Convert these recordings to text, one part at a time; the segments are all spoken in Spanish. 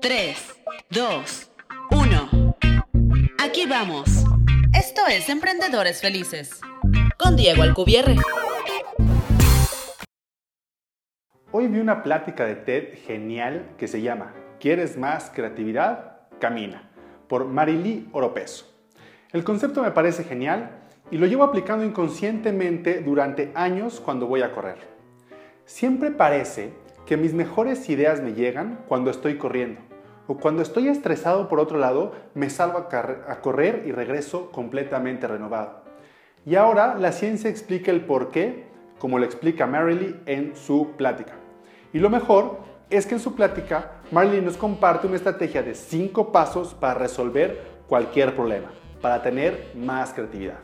3, 2, 1. Aquí vamos. Esto es Emprendedores Felices. Con Diego Alcubierre. Hoy vi una plática de TED genial que se llama ¿Quieres más creatividad? Camina, por Marily Oropeso. El concepto me parece genial y lo llevo aplicando inconscientemente durante años cuando voy a correr. Siempre parece que mis mejores ideas me llegan cuando estoy corriendo o cuando estoy estresado por otro lado me salgo a, correr y regreso completamente renovado. Y ahora la ciencia explica el por qué, como lo explica Marily en su plática. Y lo mejor es que en su plática Marily nos comparte una estrategia de 5 pasos para resolver cualquier problema, para tener más creatividad.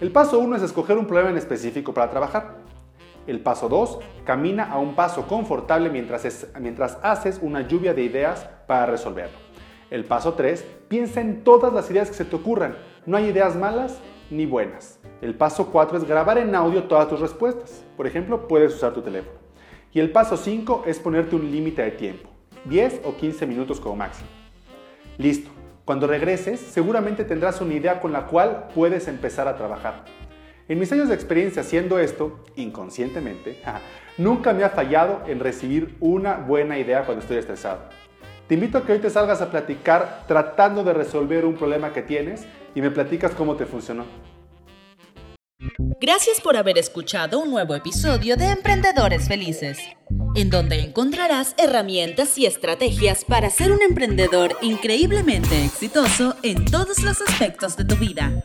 El paso 1 es escoger un problema en específico para trabajar. El paso 2, camina a un paso confortable mientras, mientras haces una lluvia de ideas para resolverlo. El paso 3, piensa en todas las ideas que se te ocurran. No hay ideas malas ni buenas. El paso 4 es grabar en audio todas tus respuestas. Por ejemplo, puedes usar tu teléfono. Y el paso 5 es ponerte un límite de tiempo, 10 o 15 minutos como máximo. Listo. Cuando regreses, seguramente tendrás una idea con la cual puedes empezar a trabajar. En mis años de experiencia haciendo esto, inconscientemente, nunca me ha fallado en recibir una buena idea cuando estoy estresado. Te invito a que hoy te salgas a platicar tratando de resolver un problema que tienes y me platicas cómo te funcionó. Gracias por haber escuchado un nuevo episodio de Emprendedores Felices, en donde encontrarás herramientas y estrategias para ser un emprendedor increíblemente exitoso en todos los aspectos de tu vida.